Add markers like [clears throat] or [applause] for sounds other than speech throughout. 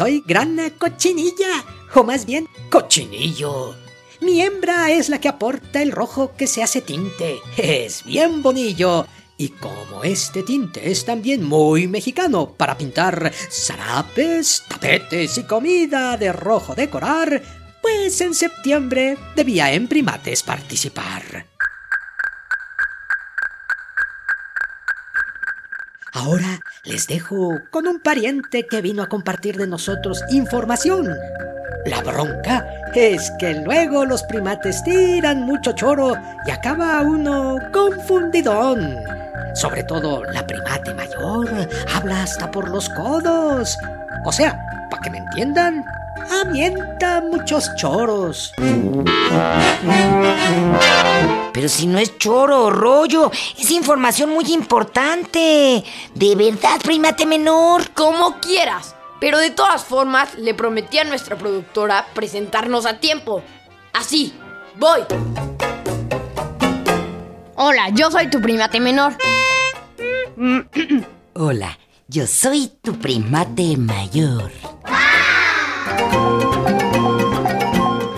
Soy Grana Cochinilla, o más bien Cochinillo. Mi hembra es la que aporta el rojo que se hace tinte. Es bien bonillo. Y como este tinte es también muy mexicano para pintar zarapes, tapetes y comida de rojo decorar, pues en septiembre debía en primates participar. Ahora les dejo con un pariente que vino a compartir de nosotros información. La bronca es que luego los primates tiran mucho choro y acaba uno confundidón. Sobre todo la primate mayor habla hasta por los codos. O sea, para que me entiendan, avienta muchos choros. Pero si no es choro o rollo, es información muy importante. De verdad, primate menor. Como quieras. Pero de todas formas, le prometí a nuestra productora presentarnos a tiempo. Así, voy. Hola, yo soy tu primate menor. [clears throat] Hola, yo soy tu primate mayor.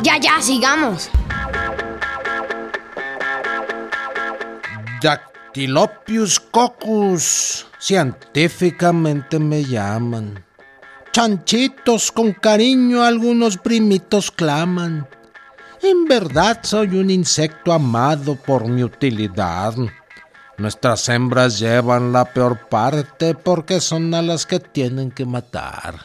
Ya, ya, sigamos. Dactylopius coccus, científicamente me llaman. Chanchitos con cariño algunos primitos claman. En verdad soy un insecto amado por mi utilidad. Nuestras hembras llevan la peor parte porque son a las que tienen que matar.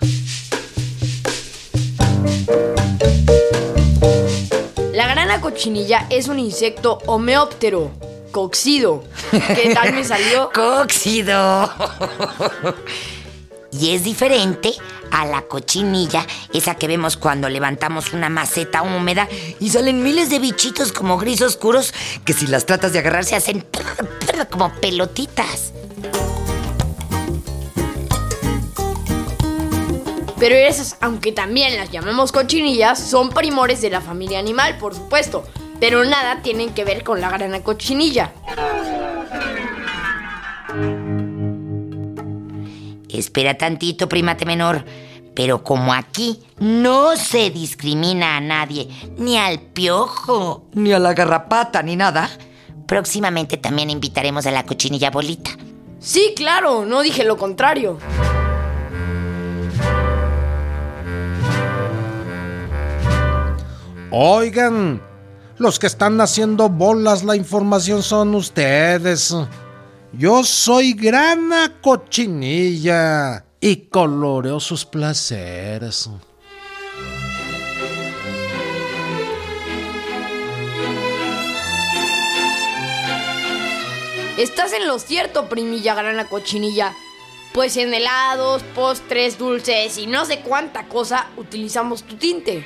La grana cochinilla es un insecto homeóptero, coxido. ¿Qué tal me salió? [laughs] Cóxido. y es diferente a la cochinilla, esa que vemos cuando levantamos una maceta húmeda y salen miles de bichitos como gris oscuros que si las tratas de agarrar se hacen [laughs] como pelotitas. Pero esas, aunque también las llamamos cochinillas, son primores de la familia animal, por supuesto. Pero nada tienen que ver con la grana cochinilla. Espera tantito, primate menor. Pero como aquí no se discrimina a nadie, ni al piojo, ni a la garrapata, ni nada, próximamente también invitaremos a la cochinilla bolita. Sí, claro, no dije lo contrario. Oigan, los que están haciendo bolas la información son ustedes. Yo soy grana cochinilla y coloreo sus placeres. Estás en lo cierto, primilla grana cochinilla. Pues en helados, postres, dulces y no sé cuánta cosa utilizamos tu tinte.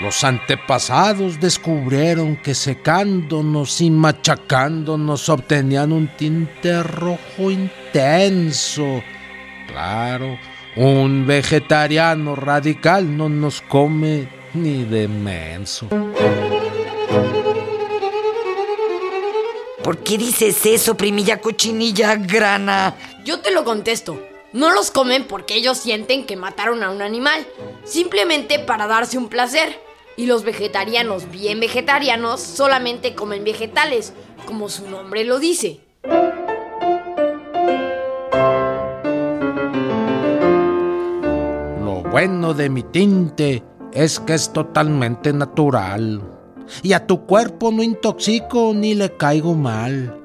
Los antepasados descubrieron que secándonos y machacándonos obtenían un tinte rojo intenso. Claro, un vegetariano radical no nos come ni de menso. ¿Por qué dices eso, primilla cochinilla grana? Yo te lo contesto. No los comen porque ellos sienten que mataron a un animal, simplemente para darse un placer. Y los vegetarianos bien vegetarianos solamente comen vegetales, como su nombre lo dice. Lo bueno de mi tinte es que es totalmente natural. Y a tu cuerpo no intoxico ni le caigo mal.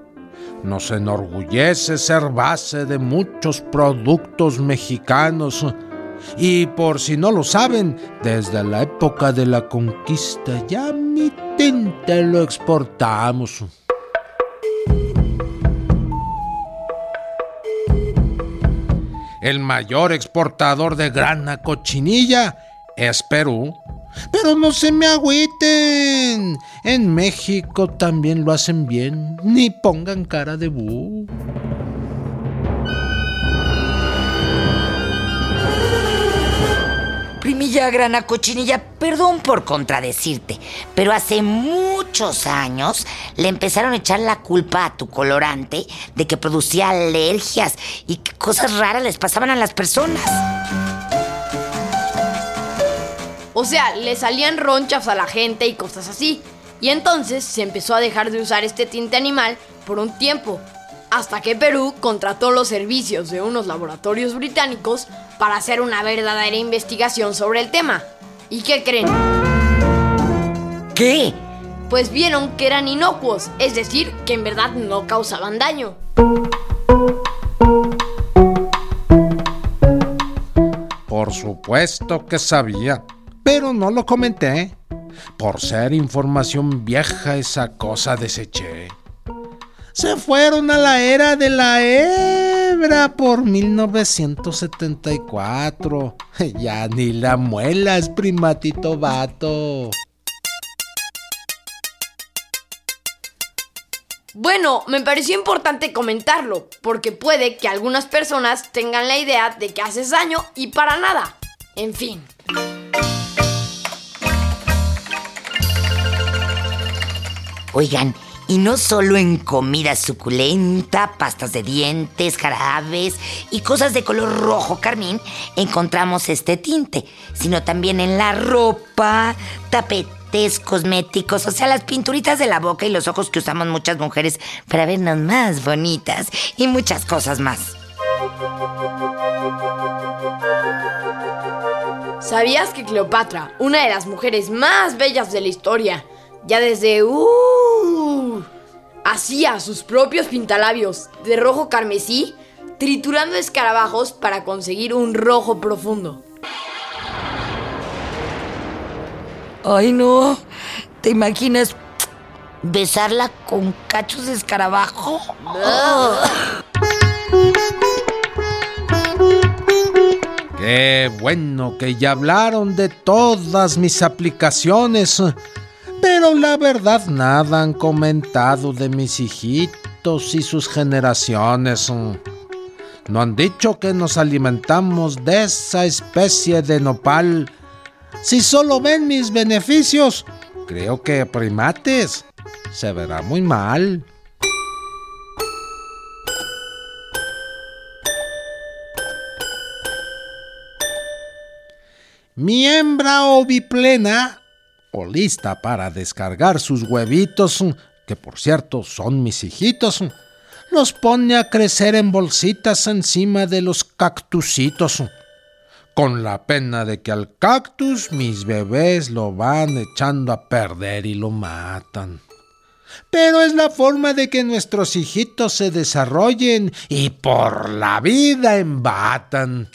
Nos enorgullece ser base de muchos productos mexicanos Y por si no lo saben, desde la época de la conquista ya mi tinte lo exportamos. El mayor exportador de grana cochinilla es Perú. Pero no se me agüiten. En México también lo hacen bien. Ni pongan cara de bu. Primilla grana cochinilla, perdón por contradecirte, pero hace muchos años le empezaron a echar la culpa a tu colorante de que producía alergias y que cosas raras les pasaban a las personas. O sea, le salían ronchas a la gente y cosas así. Y entonces se empezó a dejar de usar este tinte animal por un tiempo, hasta que Perú contrató los servicios de unos laboratorios británicos para hacer una verdadera investigación sobre el tema. ¿Y qué creen? ¿Qué? Pues vieron que eran inocuos, es decir, que en verdad no causaban daño. Por supuesto que sabía, pero no lo comenté. Por ser información vieja esa cosa deseché. Se fueron a la era de la hebra por 1974. [laughs] Ya ni la muelas, primatito vato. Bueno, me pareció importante comentarlo, porque puede que algunas personas tengan la idea de que haces daño y para nada. En fin. Oigan, y no solo en comida suculenta, pastas de dientes, jarabes y cosas de color rojo carmín encontramos este tinte, sino también en la ropa, tapetes, cosméticos, o sea, las pinturitas de la boca y los ojos que usamos muchas mujeres para vernos más bonitas y muchas cosas más. ¿Sabías que Cleopatra, una de las mujeres más bellas de la historia, ya desde uh, hacía sus propios pintalabios de rojo carmesí, triturando escarabajos para conseguir un rojo profundo. Ay, no. ¿Te imaginas besarla con cachos de escarabajo? Qué bueno que ya hablaron de todas mis aplicaciones. Pero la verdad nada han comentado de mis hijitos y sus generaciones. No han dicho que nos alimentamos de esa especie de nopal. Si solo ven mis beneficios, creo que primates se verá muy mal. Mi hembra oviplena o lista para descargar sus huevitos, que por cierto son mis hijitos, los pone a crecer en bolsitas encima de los cactusitos, con la pena de que al cactus mis bebés lo van echando a perder y lo matan. Pero es la forma de que nuestros hijitos se desarrollen y por la vida embatan.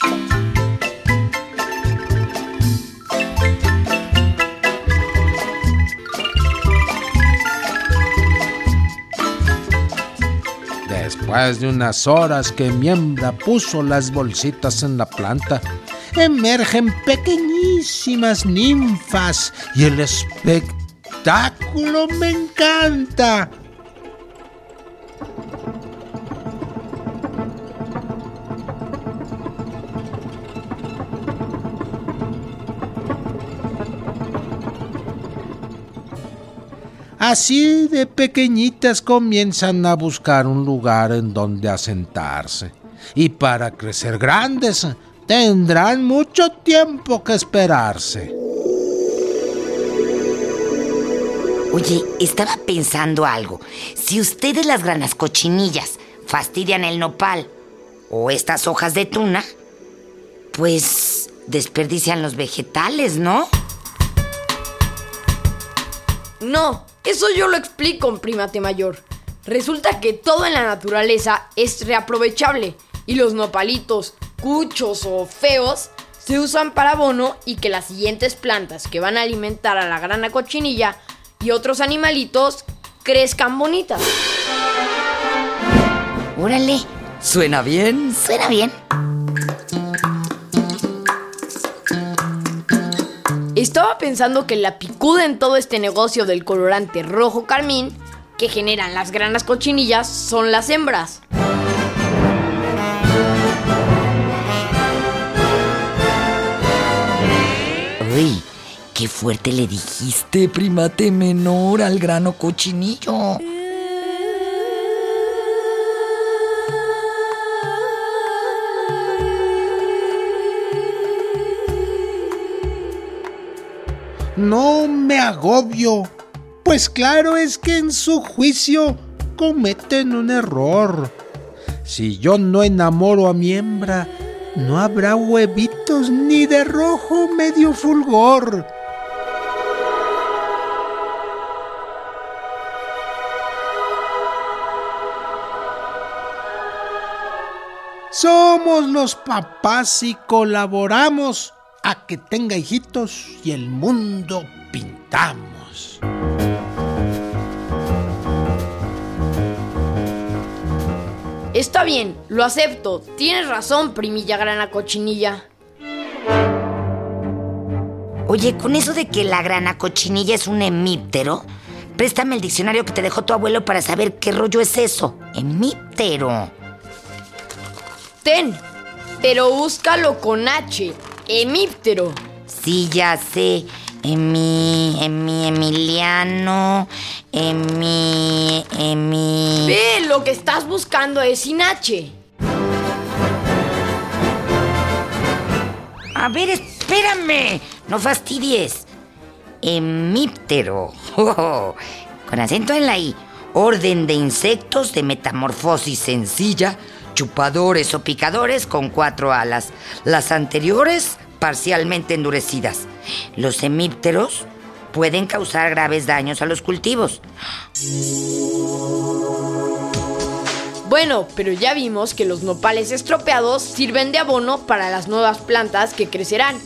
Después de unas horas que mi hembra puso las bolsitas en la planta, emergen pequeñísimas ninfas y el espectáculo me encanta. Así de pequeñitas comienzan a buscar un lugar en donde asentarse. Y para crecer grandes tendrán mucho tiempo que esperarse. Oye, estaba pensando algo. Si ustedes las granas cochinillas fastidian el nopal o estas hojas de tuna, pues desperdician los vegetales, ¿no? No, eso yo lo explico, primate mayor. Resulta que todo en la naturaleza es reaprovechable y los nopalitos, cuchos o feos se usan para abono y que las siguientes plantas que van a alimentar a la grana cochinilla y otros animalitos crezcan bonitas. Órale, ¿Suena bien? suena bien. Pensando que la picuda en todo este negocio del colorante rojo carmín que generan las granas cochinillas son las hembras. Uy, qué fuerte le dijiste. Primate menor al grano cochinillo. No me agobio, pues claro es que en su juicio cometen un error. Si yo no enamoro a mi hembra, no habrá huevitos ni de rojo medio fulgor. Somos los papás y colaboramos a que tenga hijitos y el mundo pintamos. Está bien, lo acepto. Tienes razón, primilla grana cochinilla. Oye, con eso de que la grana cochinilla es un hemíptero, préstame el diccionario que te dejó tu abuelo para saber qué rollo es eso. Hemíptero. Ten, pero búscalo con H. Hemíptero. Sí, ya sé. Emi, Emi, Emiliano, Emi, Emi. Ve, lo que estás buscando es sin H. A ver, espérame. No fastidies. Hemíptero. Oh, [laughs] con acento en la I. Orden de insectos de metamorfosis sencilla, chupadores o picadores con cuatro alas. Las anteriores parcialmente endurecidas. Los hemípteros pueden causar graves daños a los cultivos. Bueno, pero ya vimos que los nopales estropeados sirven de abono para las nuevas plantas que crecerán.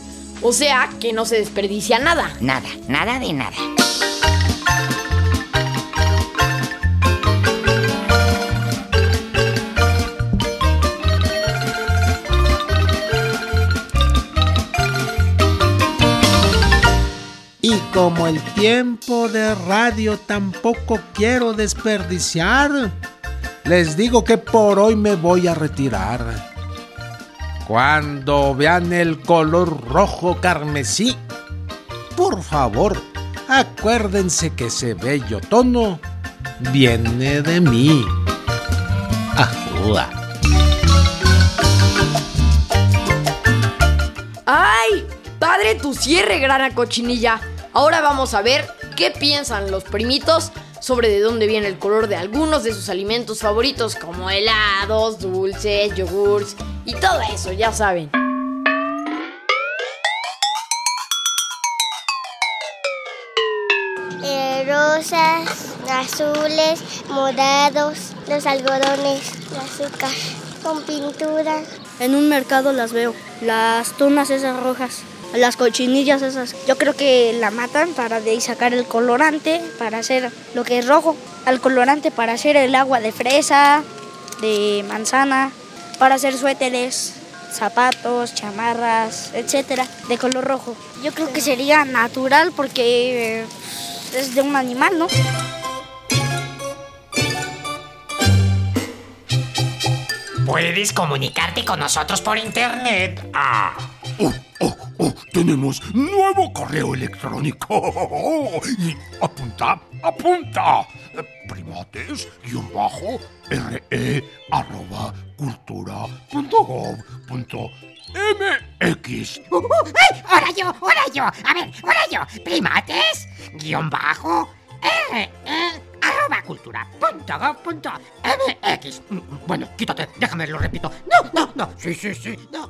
O sea, que no se desperdicia nada. Nada, nada de nada. Como el tiempo de radio tampoco quiero desperdiciar, les digo que por hoy me voy a retirar. Cuando vean el color rojo carmesí, por favor, acuérdense que ese bello tono viene de mí. Ajúa. ¡Ay! Padre tu cierre, grana cochinilla. Ahora vamos a ver qué piensan los primitos sobre de dónde viene el color de algunos de sus alimentos favoritos, como helados, dulces, yogurts y todo eso, ya saben. Eh, rosas, azules, morados, los algodones, el azúcar, con pintura. En un mercado las veo, las tunas esas rojas, las cochinillas esas. Yo creo que la matan para de ahí sacar el colorante, para hacer lo que es rojo. Al colorante para hacer el agua de fresa, de manzana, para hacer suéteres, zapatos, chamarras, etcétera, de color rojo. Yo creo que sería natural porque eh, es de un animal, ¿no? Puedes comunicarte con nosotros por internet. Ah, oh, tenemos nuevo correo electrónico. Y apunta, apunta. Primates, guion bajo, re, arroba, cultura, punto gov, punto mx. Uh, ¡Ay! ¡Ahora yo! ¡Ahora yo! A ver, ahora yo. Primates, guion bajo, R, E, arroba cultura, punto gov, MX. bueno, quítate, déjame, lo repito. No, no, no. Sí, sí, sí, no.